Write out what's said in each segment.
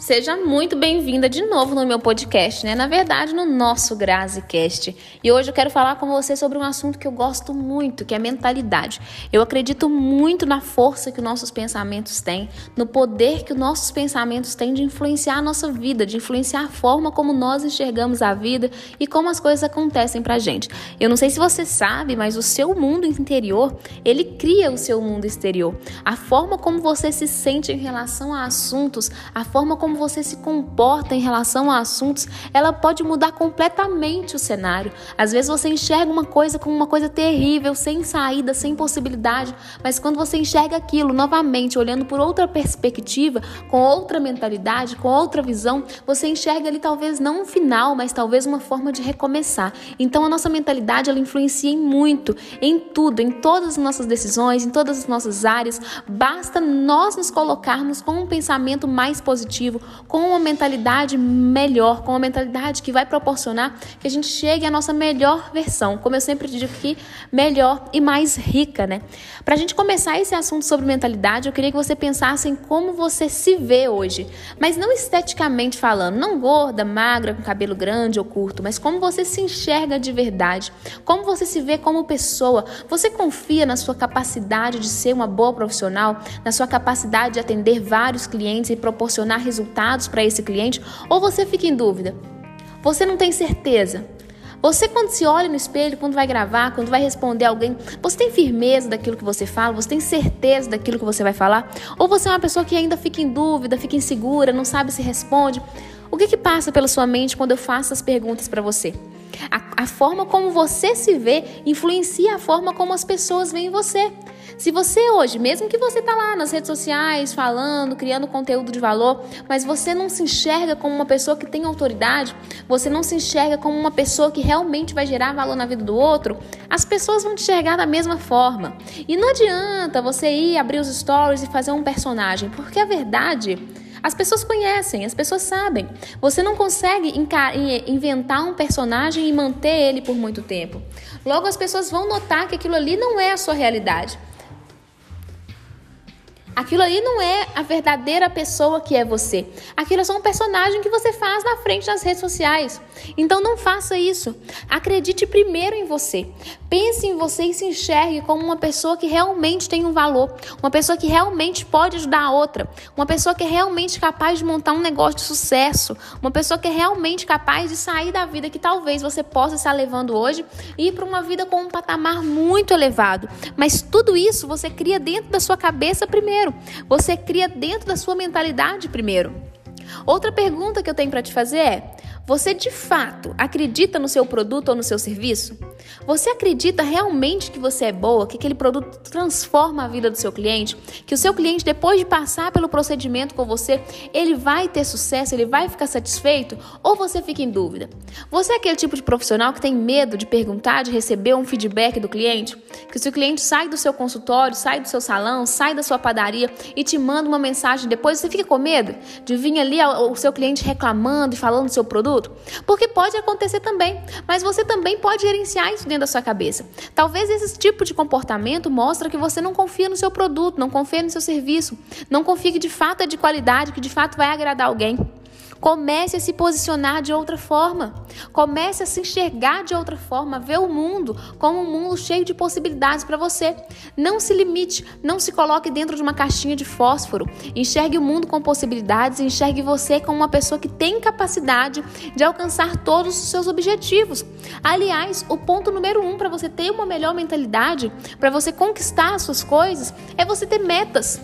Seja muito bem-vinda de novo no meu podcast, né? Na verdade, no nosso GraziCast. E hoje eu quero falar com você sobre um assunto que eu gosto muito, que é mentalidade. Eu acredito muito na força que nossos pensamentos têm, no poder que os nossos pensamentos têm de influenciar a nossa vida, de influenciar a forma como nós enxergamos a vida e como as coisas acontecem pra gente. Eu não sei se você sabe, mas o seu mundo interior, ele cria o seu mundo exterior. A forma como você se sente em relação a assuntos, a forma como como você se comporta em relação a assuntos, ela pode mudar completamente o cenário. Às vezes você enxerga uma coisa como uma coisa terrível, sem saída, sem possibilidade, mas quando você enxerga aquilo novamente, olhando por outra perspectiva, com outra mentalidade, com outra visão, você enxerga ali talvez não um final, mas talvez uma forma de recomeçar. Então a nossa mentalidade ela influencia em muito, em tudo, em todas as nossas decisões, em todas as nossas áreas. Basta nós nos colocarmos com um pensamento mais positivo, com uma mentalidade melhor, com uma mentalidade que vai proporcionar que a gente chegue à nossa melhor versão, como eu sempre digo aqui, melhor e mais rica, né? Para a gente começar esse assunto sobre mentalidade, eu queria que você pensasse em como você se vê hoje, mas não esteticamente falando, não gorda, magra, com cabelo grande ou curto, mas como você se enxerga de verdade, como você se vê como pessoa. Você confia na sua capacidade de ser uma boa profissional, na sua capacidade de atender vários clientes e proporcionar resultados resultados para esse cliente ou você fica em dúvida? Você não tem certeza? Você, quando se olha no espelho, quando vai gravar, quando vai responder alguém, você tem firmeza daquilo que você fala? Você tem certeza daquilo que você vai falar? Ou você é uma pessoa que ainda fica em dúvida, fica insegura, não sabe se responde? O que, que passa pela sua mente quando eu faço as perguntas para você? A, a forma como você se vê influencia a forma como as pessoas veem você. Se você hoje, mesmo que você tá lá nas redes sociais falando, criando conteúdo de valor, mas você não se enxerga como uma pessoa que tem autoridade, você não se enxerga como uma pessoa que realmente vai gerar valor na vida do outro, as pessoas vão te enxergar da mesma forma. E não adianta você ir abrir os stories e fazer um personagem, porque a verdade as pessoas conhecem, as pessoas sabem. Você não consegue inventar um personagem e manter ele por muito tempo. Logo, as pessoas vão notar que aquilo ali não é a sua realidade. Aquilo ali não é a verdadeira pessoa que é você. Aquilo é só um personagem que você faz na frente das redes sociais. Então não faça isso. Acredite primeiro em você. Pense em você e se enxergue como uma pessoa que realmente tem um valor, uma pessoa que realmente pode ajudar a outra, uma pessoa que é realmente capaz de montar um negócio de sucesso, uma pessoa que é realmente capaz de sair da vida que talvez você possa estar levando hoje e ir para uma vida com um patamar muito elevado. Mas tudo isso você cria dentro da sua cabeça primeiro. Você cria dentro da sua mentalidade primeiro. Outra pergunta que eu tenho para te fazer é: você de fato acredita no seu produto ou no seu serviço? Você acredita realmente que você é boa, que aquele produto transforma a vida do seu cliente? Que o seu cliente, depois de passar pelo procedimento com você, ele vai ter sucesso, ele vai ficar satisfeito? Ou você fica em dúvida? Você é aquele tipo de profissional que tem medo de perguntar, de receber um feedback do cliente? Que o seu cliente sai do seu consultório, sai do seu salão, sai da sua padaria e te manda uma mensagem depois, você fica com medo de vir ali o seu cliente reclamando e falando do seu produto? Porque pode acontecer também, mas você também pode gerenciar isso dentro da sua cabeça. Talvez esse tipo de comportamento mostre que você não confia no seu produto, não confia no seu serviço, não confia que de fato é de qualidade, que de fato vai agradar alguém. Comece a se posicionar de outra forma. Comece a se enxergar de outra forma, ver o mundo como um mundo cheio de possibilidades para você. Não se limite, não se coloque dentro de uma caixinha de fósforo. Enxergue o mundo com possibilidades enxergue você como uma pessoa que tem capacidade de alcançar todos os seus objetivos. Aliás, o ponto número um para você ter uma melhor mentalidade, para você conquistar as suas coisas, é você ter metas.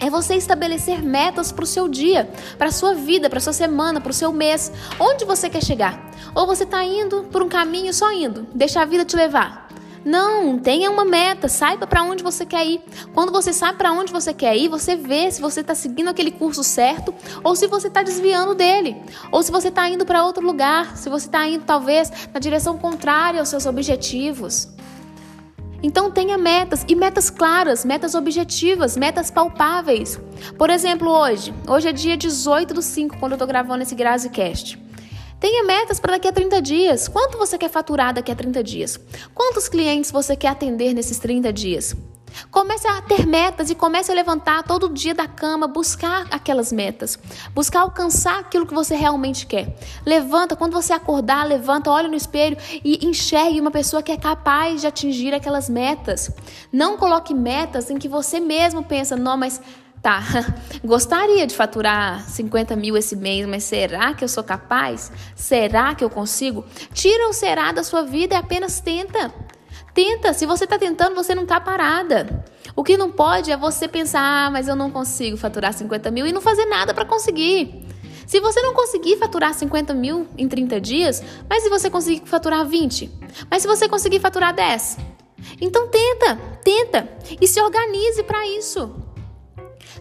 É você estabelecer metas para o seu dia, para a sua vida, para a sua semana, para o seu mês. Onde você quer chegar? Ou você está indo por um caminho só indo, deixa a vida te levar. Não, tenha uma meta, saiba para onde você quer ir. Quando você sabe para onde você quer ir, você vê se você está seguindo aquele curso certo ou se você está desviando dele, ou se você está indo para outro lugar, se você está indo talvez na direção contrária aos seus objetivos. Então tenha metas e metas claras, metas objetivas, metas palpáveis. Por exemplo, hoje, hoje é dia 18 do 5, quando eu estou gravando esse GraziCast. Tenha metas para daqui a 30 dias. Quanto você quer faturar daqui a 30 dias? Quantos clientes você quer atender nesses 30 dias? Comece a ter metas e comece a levantar todo dia da cama, buscar aquelas metas, buscar alcançar aquilo que você realmente quer. Levanta, quando você acordar, levanta, olha no espelho e enxergue uma pessoa que é capaz de atingir aquelas metas. Não coloque metas em que você mesmo pensa, não, mas Tá, gostaria de faturar 50 mil esse mês, mas será que eu sou capaz? Será que eu consigo? Tira o será da sua vida e apenas tenta. Tenta, se você está tentando, você não está parada. O que não pode é você pensar, ah, mas eu não consigo faturar 50 mil e não fazer nada para conseguir. Se você não conseguir faturar 50 mil em 30 dias, mas se você conseguir faturar 20? Mas se você conseguir faturar 10? Então tenta, tenta e se organize para isso.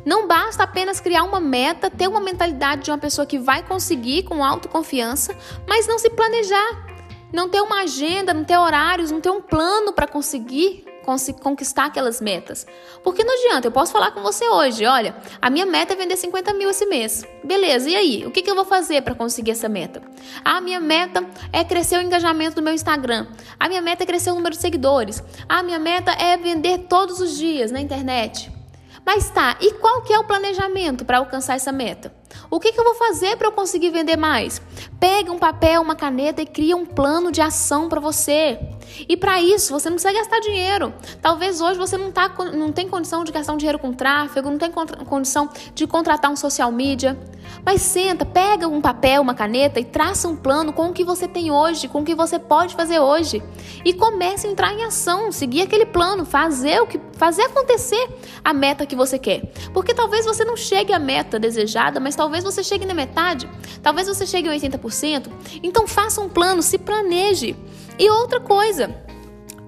Não basta apenas criar uma meta, ter uma mentalidade de uma pessoa que vai conseguir com autoconfiança, mas não se planejar não ter uma agenda, não ter horários, não ter um plano para conseguir conquistar aquelas metas. Porque não adianta, eu posso falar com você hoje, olha, a minha meta é vender 50 mil esse mês. Beleza, e aí? O que, que eu vou fazer para conseguir essa meta? A minha meta é crescer o engajamento do meu Instagram. A minha meta é crescer o número de seguidores. A minha meta é vender todos os dias na internet. Mas tá, e qual que é o planejamento para alcançar essa meta? O que, que eu vou fazer para eu conseguir vender mais? Pega um papel, uma caneta e cria um plano de ação para você. E para isso, você não precisa gastar dinheiro. Talvez hoje você não, tá, não tem condição de gastar um dinheiro com tráfego, não tem condição de contratar um social media. Mas senta, pega um papel, uma caneta e traça um plano com o que você tem hoje, com o que você pode fazer hoje. E comece a entrar em ação, seguir aquele plano, fazer o que fazer acontecer a meta que você quer. Porque talvez você não chegue à meta desejada, mas talvez você chegue na metade, talvez você chegue a 80%. Então faça um plano, se planeje. E outra coisa,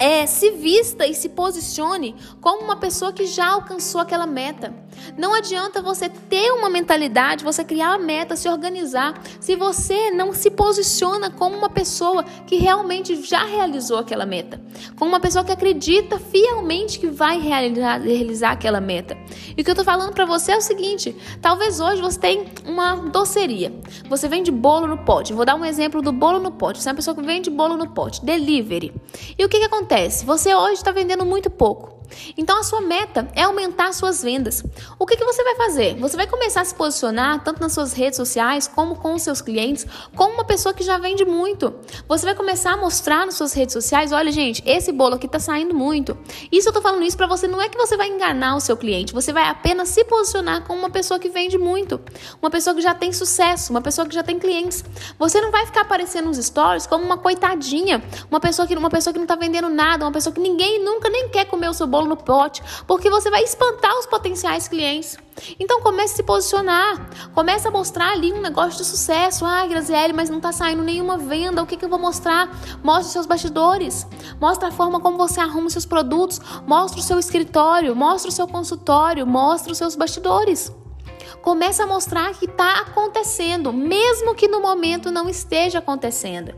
é, se vista e se posicione como uma pessoa que já alcançou aquela meta. Não adianta você ter uma mentalidade, você criar a meta, se organizar, se você não se posiciona como uma pessoa que realmente já realizou aquela meta, como uma pessoa que acredita fielmente que vai realizar, realizar aquela meta. E o que eu tô falando para você é o seguinte: talvez hoje você tenha uma doceria, você vende bolo no pote. Vou dar um exemplo do bolo no pote. Você é uma pessoa que vende bolo no pote, delivery. E o que, que acontece? acontece? Você hoje está vendendo muito pouco. Então a sua meta é aumentar suas vendas. O que, que você vai fazer? Você vai começar a se posicionar tanto nas suas redes sociais como com os seus clientes, como uma pessoa que já vende muito. Você vai começar a mostrar nas suas redes sociais, olha gente, esse bolo aqui está saindo muito. Isso eu tô falando isso para você não é que você vai enganar o seu cliente, você vai apenas se posicionar como uma pessoa que vende muito, uma pessoa que já tem sucesso, uma pessoa que já tem clientes. Você não vai ficar aparecendo nos stories como uma coitadinha, uma pessoa que uma pessoa que não está vendendo nada, uma pessoa que ninguém nunca nem quer comer o seu bolo bolo no pote, porque você vai espantar os potenciais clientes. Então comece a se posicionar, comece a mostrar ali um negócio de sucesso. Ah, Graziele, mas não está saindo nenhuma venda. O que, que eu vou mostrar? Mostre os seus bastidores, mostre a forma como você arruma os seus produtos, mostre o seu escritório, mostre o seu consultório, mostre os seus bastidores. Comece a mostrar que está acontecendo, mesmo que no momento não esteja acontecendo.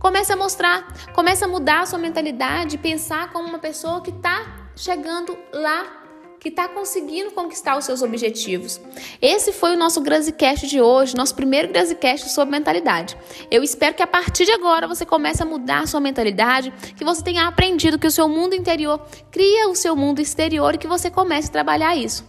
Comece a mostrar, comece a mudar a sua mentalidade, pensar como uma pessoa que está chegando lá que está conseguindo conquistar os seus objetivos. Esse foi o nosso GraziCast de hoje, nosso primeiro GraziCast sobre mentalidade. Eu espero que a partir de agora você comece a mudar a sua mentalidade, que você tenha aprendido que o seu mundo interior cria o seu mundo exterior e que você comece a trabalhar isso.